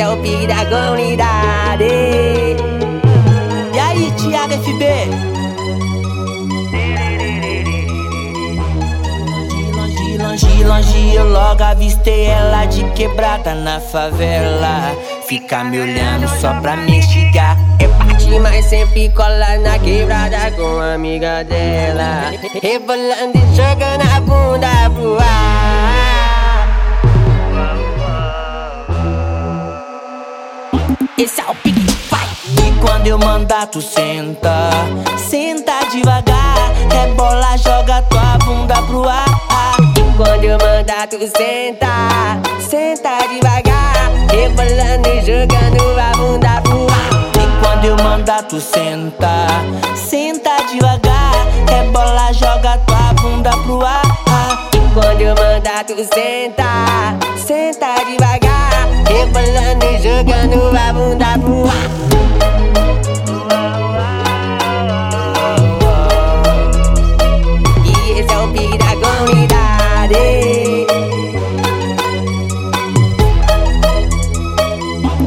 é o pique da comunidade. E aí, Thiago FB? Longe, longe, longe, eu logo avistei ela de quebrada na favela. Fica me olhando só pra me instigar. É parte, mas sempre cola na quebrada com a amiga dela. Rebolando e jogando a bunda pro ar. Esse é o pique, vai! E quando eu mandar, tu senta. Senta devagar, rebola, joga tua bunda pro ar. E quando eu mandar, tu senta. Senta devagar, rebolando e jogando a bunda pro ar. E quando eu mandar, tu senta. Senta devagar, rebola, joga tua bunda pro ar. E quando eu mandar, tu senta. Senta devagar, rebolando e jogando a bunda pro ar.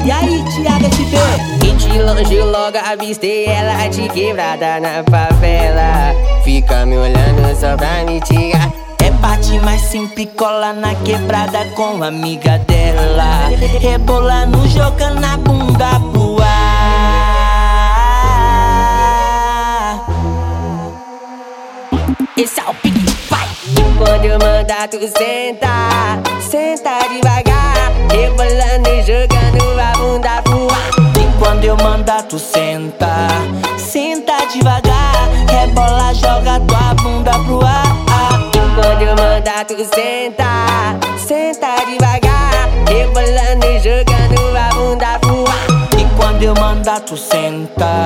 E é aí, Thiago FB? E de longe logo avistei ela de quebrada na favela. Fica me olhando só pra me tirar. Parte mais simples, cola na quebrada com a amiga dela. Rebolando, jogando a bunda pro ar. Esse é o pique, vai! E quando eu mandar, tu senta. Senta devagar, rebolando e jogando a bunda pro ar. E quando eu mandar, tu senta. Senta devagar, Tu senta, senta devagar, rebolando e jogando a bunda voar. E quando eu mandar, tu senta.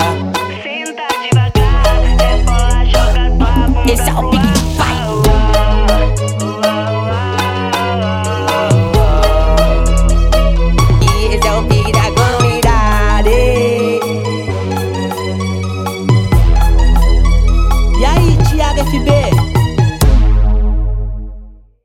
Senta devagar, é rebola, joga tua bunda. Esse é o Big pai. E esse é o Big da comunidade. E aí, Thiago FB?